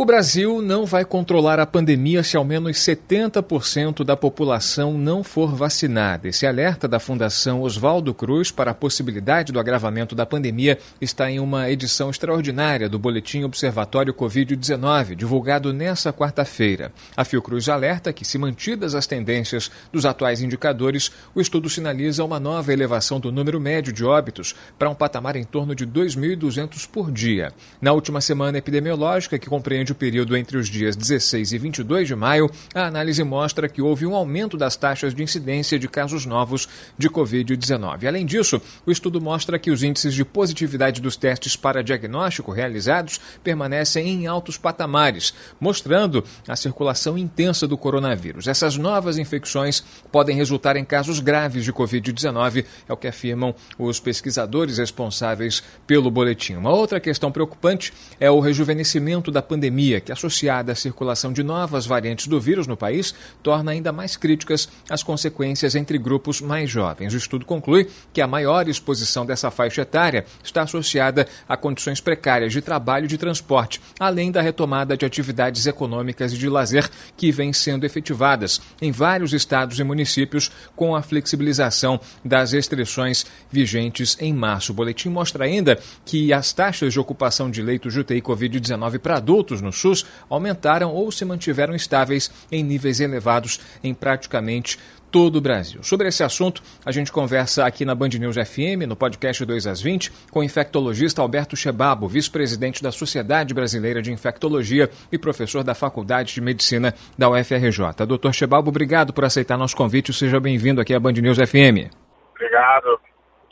O Brasil não vai controlar a pandemia se ao menos 70% da população não for vacinada. Esse alerta da Fundação Oswaldo Cruz para a possibilidade do agravamento da pandemia está em uma edição extraordinária do Boletim Observatório Covid-19, divulgado nesta quarta-feira. A Fiocruz alerta que, se mantidas as tendências dos atuais indicadores, o estudo sinaliza uma nova elevação do número médio de óbitos para um patamar em torno de 2.200 por dia. Na última semana epidemiológica, que compreende o período entre os dias 16 e 22 de maio, a análise mostra que houve um aumento das taxas de incidência de casos novos de Covid-19. Além disso, o estudo mostra que os índices de positividade dos testes para diagnóstico realizados permanecem em altos patamares, mostrando a circulação intensa do coronavírus. Essas novas infecções podem resultar em casos graves de Covid-19, é o que afirmam os pesquisadores responsáveis pelo boletim. Uma outra questão preocupante é o rejuvenescimento da pandemia pandemia, que associada à circulação de novas variantes do vírus no país, torna ainda mais críticas as consequências entre grupos mais jovens. O estudo conclui que a maior exposição dessa faixa etária está associada a condições precárias de trabalho e de transporte, além da retomada de atividades econômicas e de lazer que vêm sendo efetivadas em vários estados e municípios com a flexibilização das restrições vigentes em março. O boletim mostra ainda que as taxas de ocupação de leitos de UTI Covid-19 para adultos no no SUS aumentaram ou se mantiveram estáveis em níveis elevados em praticamente todo o Brasil. Sobre esse assunto, a gente conversa aqui na Band News FM, no podcast 2 às 20, com o infectologista Alberto Chebabo, vice-presidente da Sociedade Brasileira de Infectologia e professor da Faculdade de Medicina da UFRJ. Doutor Chebabo, obrigado por aceitar nosso convite. Seja bem-vindo aqui à Band News FM. Obrigado.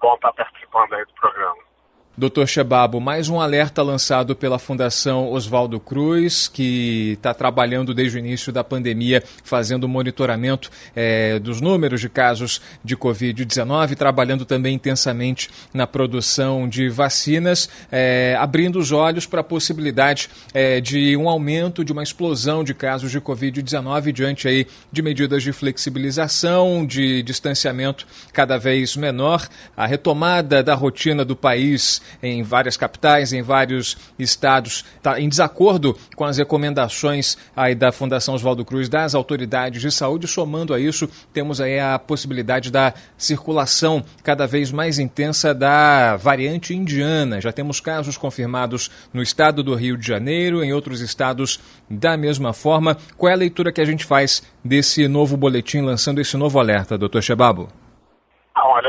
Bom estar participando aí do programa. Doutor Chebabo, mais um alerta lançado pela Fundação Oswaldo Cruz, que está trabalhando desde o início da pandemia, fazendo monitoramento é, dos números de casos de Covid-19, trabalhando também intensamente na produção de vacinas, é, abrindo os olhos para a possibilidade é, de um aumento, de uma explosão de casos de Covid-19 diante aí de medidas de flexibilização, de distanciamento cada vez menor, a retomada da rotina do país em várias capitais, em vários estados, está em desacordo com as recomendações aí da Fundação Oswaldo Cruz, das autoridades de saúde. Somando a isso, temos aí a possibilidade da circulação cada vez mais intensa da variante indiana. Já temos casos confirmados no estado do Rio de Janeiro, em outros estados da mesma forma. Qual é a leitura que a gente faz desse novo boletim, lançando esse novo alerta, doutor Chebabo?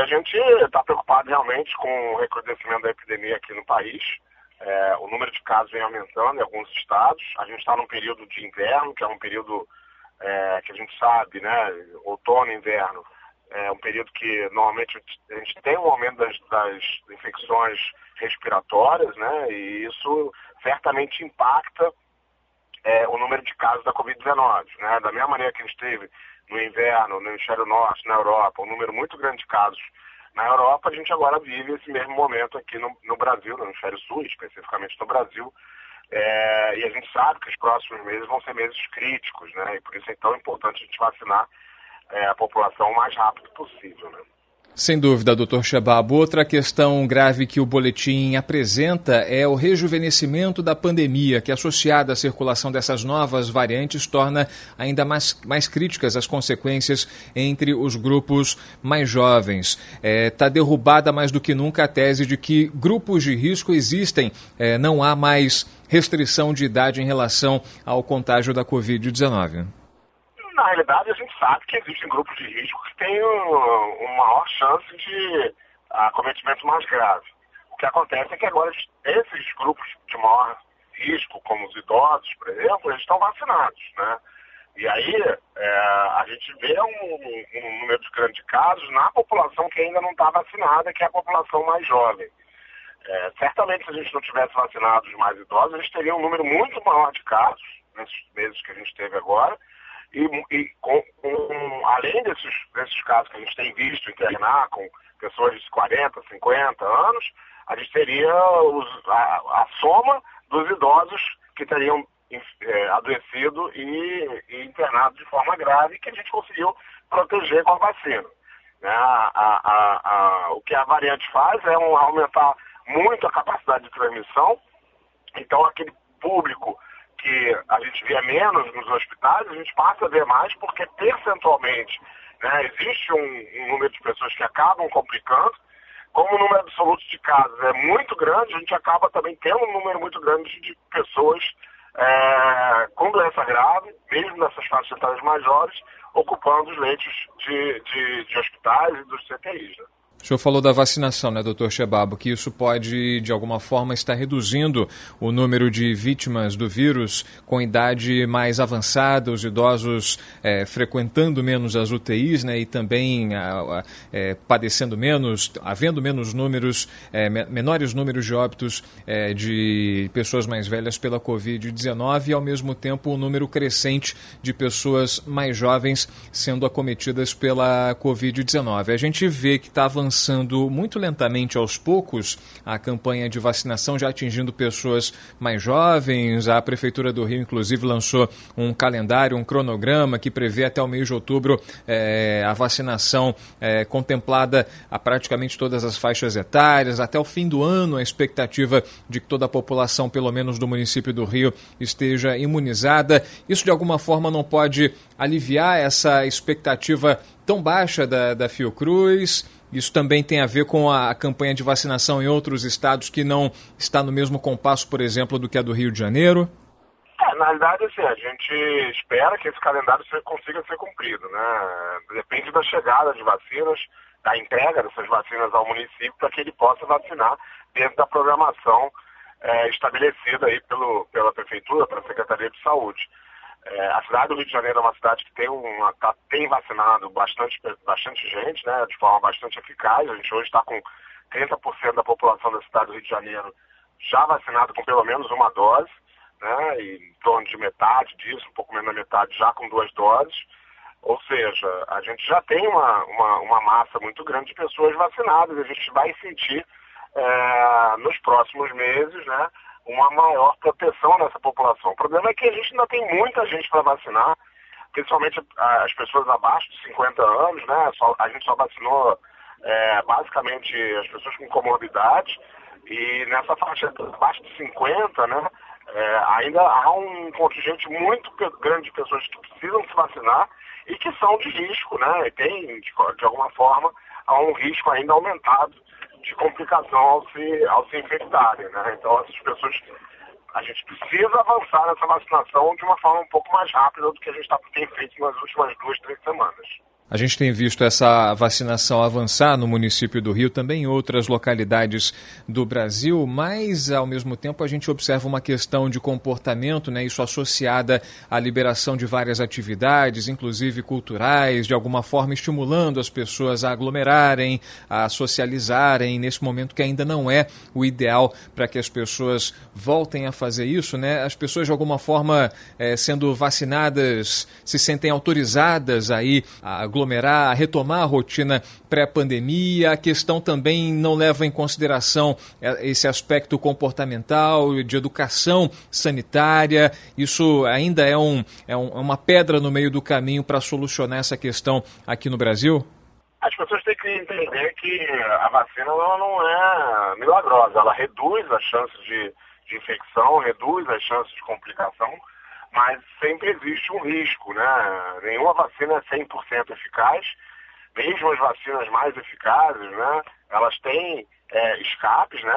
A gente está preocupado realmente com o recrudescimento da epidemia aqui no país. É, o número de casos vem aumentando em alguns estados. A gente está num período de inverno, que é um período é, que a gente sabe, né? Outono e inverno. É um período que normalmente a gente tem um aumento das, das infecções respiratórias, né? E isso certamente impacta é, o número de casos da Covid-19. Né? Da mesma maneira que a gente teve no inverno, no hemisfério norte, na Europa, um número muito grande de casos na Europa, a gente agora vive esse mesmo momento aqui no, no Brasil, no hemisfério sul, especificamente no Brasil, é, e a gente sabe que os próximos meses vão ser meses críticos, né? E por isso é tão importante a gente vacinar é, a população o mais rápido possível, né? Sem dúvida, doutor Shabab. Outra questão grave que o boletim apresenta é o rejuvenescimento da pandemia, que associada à circulação dessas novas variantes torna ainda mais, mais críticas as consequências entre os grupos mais jovens. Está é, tá derrubada mais do que nunca a tese de que grupos de risco existem, é, não há mais restrição de idade em relação ao contágio da Covid-19 na realidade, a gente sabe que existem grupos de risco que têm uma maior chance de acometimento mais grave. O que acontece é que agora esses grupos de maior risco, como os idosos, por exemplo, eles estão vacinados, né? E aí é, a gente vê um, um, número de grandes casos na população que ainda não está vacinada, que é a população mais jovem. É, certamente, se a gente não tivesse vacinado os mais idosos, a gente teria um número muito maior de casos nesses meses que a gente teve agora, e, e com, com, além desses, desses casos que a gente tem visto internar com pessoas de 40, 50 anos, a gente teria os, a, a, soma dos idosos que teriam é, adoecido e, e, internado de forma grave, que a gente conseguiu proteger com a vacina. Né? A, a, o que a variante faz é um, aumentar muito a capacidade de transmissão, então aquele público que a gente vê menos nos hospitais, a gente passa a ver mais, porque percentualmente né, existe um, um número de pessoas que acabam complicando, como o número absoluto de casos é muito grande, a gente acaba também tendo um número muito grande de pessoas é, com doença grave, mesmo nessas faixas etárias maiores, ocupando os leitos de, de, de hospitais e dos CTIs. Né? O senhor falou da vacinação, né, doutor Chebabo, que isso pode, de alguma forma, estar reduzindo o número de vítimas do vírus com idade mais avançada, os idosos é, frequentando menos as UTIs né, e também a, a, é, padecendo menos, havendo menos números, é, menores números de óbitos é, de pessoas mais velhas pela Covid-19 e, ao mesmo tempo, o um número crescente de pessoas mais jovens sendo acometidas pela Covid-19. A gente vê que está avançando avançando muito lentamente aos poucos a campanha de vacinação, já atingindo pessoas mais jovens. A Prefeitura do Rio, inclusive, lançou um calendário, um cronograma que prevê até o mês de outubro é, a vacinação é, contemplada a praticamente todas as faixas etárias. Até o fim do ano, a expectativa de que toda a população, pelo menos do município do Rio, esteja imunizada. Isso, de alguma forma, não pode aliviar essa expectativa tão baixa da, da Fiocruz. Isso também tem a ver com a campanha de vacinação em outros estados que não está no mesmo compasso, por exemplo, do que a do Rio de Janeiro? É, na realidade, assim, a gente espera que esse calendário consiga ser cumprido, né? Depende da chegada de vacinas, da entrega dessas vacinas ao município para que ele possa vacinar dentro da programação é, estabelecida aí pelo, pela Prefeitura, pela Secretaria de Saúde. É, a cidade do Rio de Janeiro é uma cidade que tem, uma, tá, tem vacinado bastante, bastante gente, né, de forma bastante eficaz. A gente hoje está com 30% da população da cidade do Rio de Janeiro já vacinado com pelo menos uma dose, né, e em torno de metade disso, um pouco menos da metade já com duas doses. Ou seja, a gente já tem uma, uma, uma massa muito grande de pessoas vacinadas. A gente vai sentir é, nos próximos meses, né, uma maior proteção nessa população. O problema é que a gente ainda tem muita gente para vacinar, principalmente as pessoas abaixo de 50 anos, né? Só, a gente só vacinou é, basicamente as pessoas com comorbidade e nessa faixa abaixo de 50, né? É, ainda há um contingente muito grande de pessoas que precisam se vacinar e que são de risco, né? E tem, de, de alguma forma, há um risco ainda aumentado de complicação ao se, ao se infectarem. Né? Então, essas pessoas, a gente precisa avançar nessa vacinação de uma forma um pouco mais rápida do que a gente tá, tem feito nas últimas duas, três semanas. A gente tem visto essa vacinação avançar no município do Rio, também em outras localidades do Brasil, mas ao mesmo tempo a gente observa uma questão de comportamento, né, isso associada à liberação de várias atividades, inclusive culturais, de alguma forma estimulando as pessoas a aglomerarem, a socializarem, nesse momento que ainda não é o ideal para que as pessoas voltem a fazer isso, né? As pessoas de alguma forma é, sendo vacinadas se sentem autorizadas aí a aglomerar, a retomar a rotina pré-pandemia. A questão também não leva em consideração é, esse aspecto comportamental, de educação sanitária. Isso ainda é, um, é, um, é uma pedra no meio do caminho para solucionar essa questão aqui no Brasil? As pessoas têm que entender que a vacina não é milagrosa, ela reduz as chances de, de infecção, reduz as chances de complicação, mas sempre existe um risco, né? Nenhuma vacina é 100% eficaz, mesmo as vacinas mais eficazes, né? Elas têm é, escapes, né?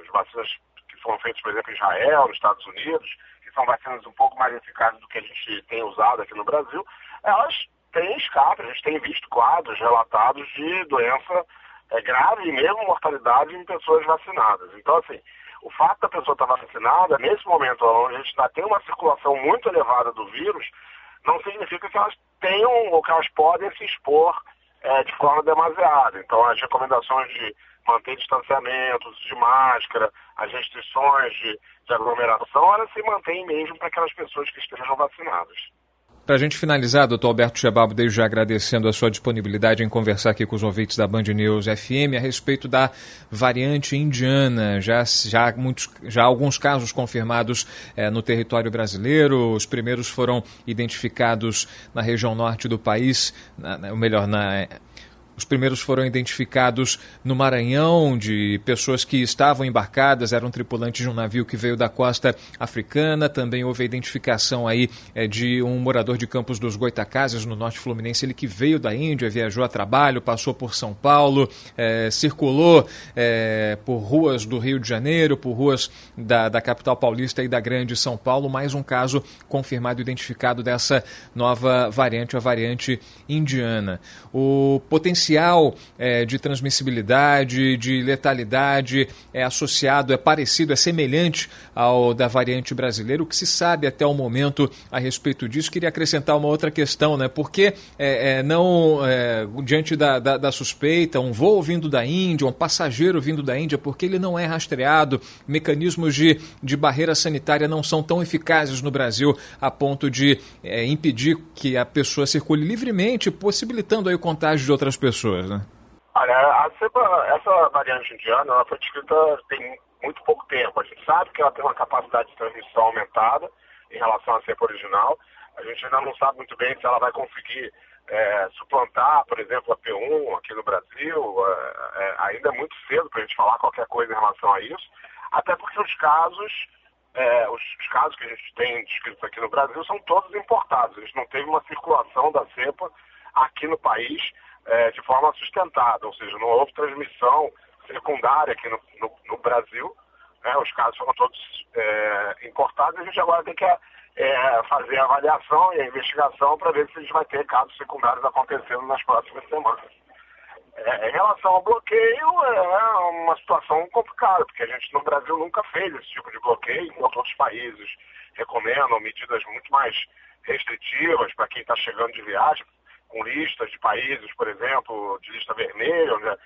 As vacinas que foram feitas, por exemplo, em Israel, nos Estados Unidos, que são vacinas um pouco mais eficazes do que a gente tem usado aqui no Brasil, elas têm escape. A gente tem visto quadros relatados de doença é, grave e mesmo mortalidade em pessoas vacinadas. Então, assim, o fato da pessoa estar vacinada, nesse momento onde a gente está tendo uma circulação muito elevada do vírus, não significa que elas tenham ou que elas podem se expor é, de forma demasiada. Então, as recomendações de manter distanciamento, de máscara, as restrições de, de aglomeração, elas se mantêm mesmo para aquelas pessoas que estejam vacinadas. Para a gente finalizar, doutor Alberto Chebabo, desde já agradecendo a sua disponibilidade em conversar aqui com os ouvintes da Band News FM a respeito da variante indiana. Já, já, muitos, já alguns casos confirmados é, no território brasileiro. Os primeiros foram identificados na região norte do país, na, ou melhor, na os primeiros foram identificados no Maranhão, de pessoas que estavam embarcadas, eram tripulantes de um navio que veio da costa africana. Também houve a identificação aí é, de um morador de Campos dos Goitacazes, no norte fluminense, ele que veio da Índia, viajou a trabalho, passou por São Paulo, é, circulou é, por ruas do Rio de Janeiro, por ruas da, da capital paulista e da grande São Paulo. Mais um caso confirmado, identificado dessa nova variante, a variante indiana. O potencial potencial é, de transmissibilidade, de letalidade é associado, é parecido, é semelhante ao da variante brasileira. O que se sabe até o momento a respeito disso? Queria acrescentar uma outra questão, né? Porque é, é, não, é, diante da, da, da, suspeita, um voo vindo da Índia, um passageiro vindo da Índia, porque ele não é rastreado, mecanismos de, de barreira sanitária não são tão eficazes no Brasil a ponto de é, impedir que a pessoa circule livremente, possibilitando aí o contágio de outras pessoas pessoas, né? Olha, a cepa, essa variante indiana, ela foi descrita tem muito pouco tempo. A gente sabe que ela tem uma capacidade de transmissão aumentada em relação à cepa original. A gente ainda não sabe muito bem se ela vai conseguir é, suplantar, por exemplo, a P1 aqui no Brasil. É, é, ainda é muito cedo para a gente falar qualquer coisa em relação a isso. Até porque os casos, é, os, os, casos que a gente tem descritos aqui no Brasil são todos importados. A gente não teve uma circulação da cepa aqui no país é, de forma sustentada, ou seja, não houve transmissão secundária aqui no, no, no Brasil. Né? Os casos foram todos é, importados e a gente agora tem que é, fazer a avaliação e a investigação para ver se a gente vai ter casos secundários acontecendo nas próximas semanas. É, em relação ao bloqueio, é uma situação complicada, porque a gente no Brasil nunca fez esse tipo de bloqueio, enquanto outros países recomendam medidas muito mais restritivas para quem está chegando de viagem com listas de países, por exemplo, de lista vermelha, onde a,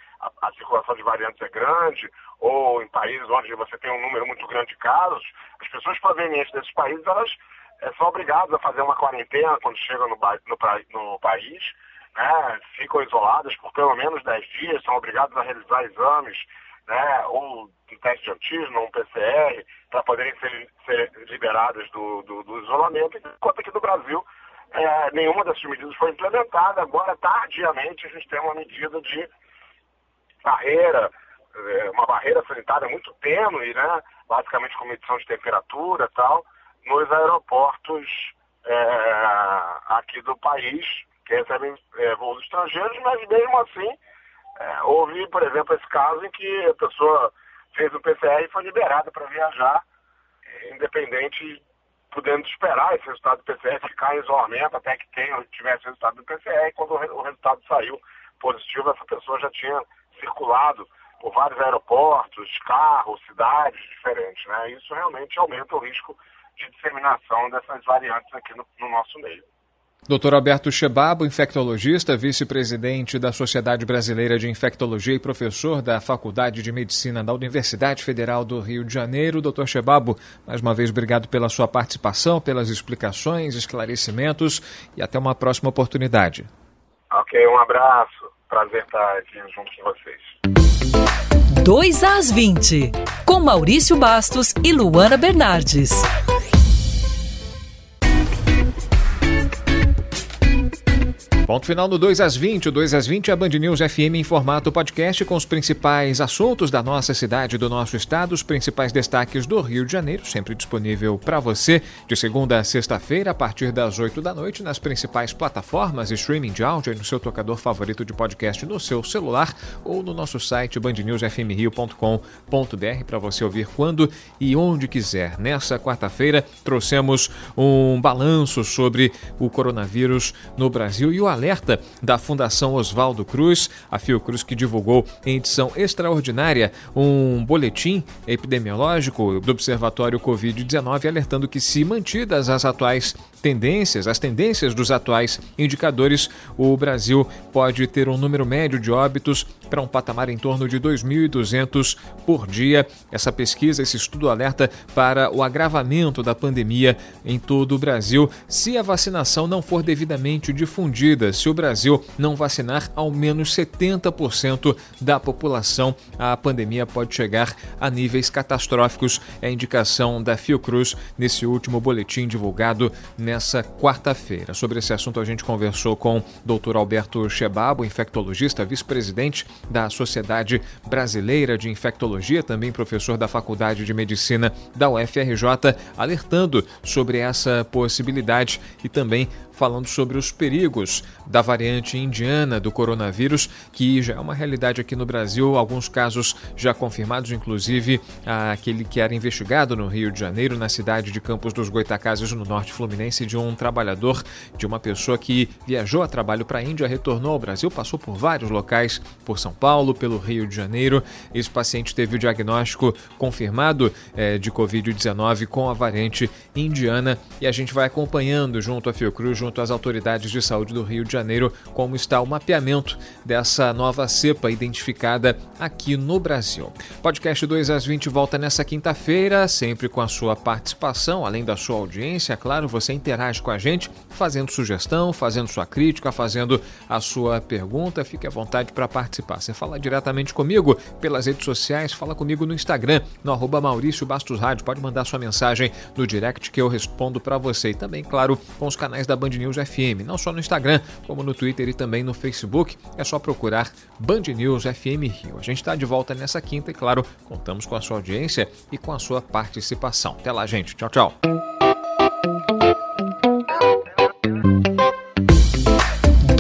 a, circulação de variantes é grande, ou em países onde você tem um número muito grande de casos, as pessoas provenientes desses países, elas é, são obrigadas a fazer uma quarentena quando chegam no, no, no país, né, ficam isoladas por pelo menos 10 dias, são obrigadas a realizar exames, né, ou um teste de antígeno, um PCR, para poderem ser, ser liberadas do, do, do isolamento, enquanto aqui no Brasil é, nenhuma dessas medidas foi implementada. Agora, tardiamente, a gente tem uma medida de barreira, é, uma barreira sanitária muito tênue, né? basicamente com medição de temperatura e tal, nos aeroportos é, aqui do país, que recebem é, voos estrangeiros, mas mesmo assim, é, houve, por exemplo, esse caso em que a pessoa fez o PCR e foi liberada para viajar, independente podendo esperar esse resultado do PCR ficar em isolamento até que tenha, tivesse resultado do PCR. E quando o resultado saiu positivo, essa pessoa já tinha circulado por vários aeroportos, carros, cidades diferentes. Né? Isso realmente aumenta o risco de disseminação dessas variantes aqui no, no nosso meio. Dr. Alberto Chebabo, infectologista, vice-presidente da Sociedade Brasileira de Infectologia e professor da Faculdade de Medicina da Universidade Federal do Rio de Janeiro. Dr. Chebabo, mais uma vez obrigado pela sua participação, pelas explicações, esclarecimentos e até uma próxima oportunidade. Ok, um abraço. Prazer estar aqui junto com vocês. 2 às 20, com Maurício Bastos e Luana Bernardes. Ponto final no 2 às 20. O 2 às 20 é a Band News FM em formato podcast com os principais assuntos da nossa cidade, do nosso estado, os principais destaques do Rio de Janeiro, sempre disponível para você de segunda a sexta-feira, a partir das 8 da noite, nas principais plataformas de streaming de áudio e no seu tocador favorito de podcast no seu celular ou no nosso site bandnewsfmrio.com.br para você ouvir quando e onde quiser. Nessa quarta-feira, trouxemos um balanço sobre o coronavírus no Brasil e o alerta da Fundação Oswaldo Cruz, a Fiocruz que divulgou em edição extraordinária um boletim epidemiológico do Observatório Covid-19 alertando que se mantidas as atuais tendências, as tendências dos atuais indicadores, o Brasil pode ter um número médio de óbitos para um patamar em torno de 2.200 por dia. Essa pesquisa, esse estudo alerta para o agravamento da pandemia em todo o Brasil se a vacinação não for devidamente difundida, se o Brasil não vacinar ao menos 70% da população, a pandemia pode chegar a níveis catastróficos. É a indicação da Fiocruz nesse último boletim divulgado nessa quarta-feira. Sobre esse assunto, a gente conversou com o Dr. Alberto Chebabo, infectologista, vice-presidente da Sociedade Brasileira de Infectologia, também professor da Faculdade de Medicina da UFRJ, alertando sobre essa possibilidade e também falando sobre os perigos da variante indiana do coronavírus, que já é uma realidade aqui no Brasil, alguns casos já confirmados, inclusive aquele que era investigado no Rio de Janeiro, na cidade de Campos dos Goitacazes, no norte fluminense, de um trabalhador, de uma pessoa que viajou a trabalho para a Índia, retornou ao Brasil, passou por vários locais, por São Paulo, pelo Rio de Janeiro. Esse paciente teve o diagnóstico confirmado é, de Covid-19 com a variante indiana e a gente vai acompanhando junto à Fiocruz, junto às autoridades de saúde do Rio de Janeiro, como está o mapeamento dessa nova cepa identificada aqui no Brasil. Podcast 2 às 20 volta nessa quinta-feira, sempre com a sua participação, além da sua audiência, claro, você interage com a gente, fazendo sugestão, fazendo sua crítica, fazendo a sua pergunta. Fique à vontade para participar. Você fala diretamente comigo pelas redes sociais, fala comigo no Instagram, no arroba Maurício Bastos Rádio. Pode mandar sua mensagem no direct que eu respondo para você. E também, claro, com os canais da Band News FM, não só no Instagram, como no Twitter e também no Facebook. É só procurar Band News FM Rio. A gente está de volta nessa quinta e, claro, contamos com a sua audiência e com a sua participação. Até lá, gente. Tchau, tchau.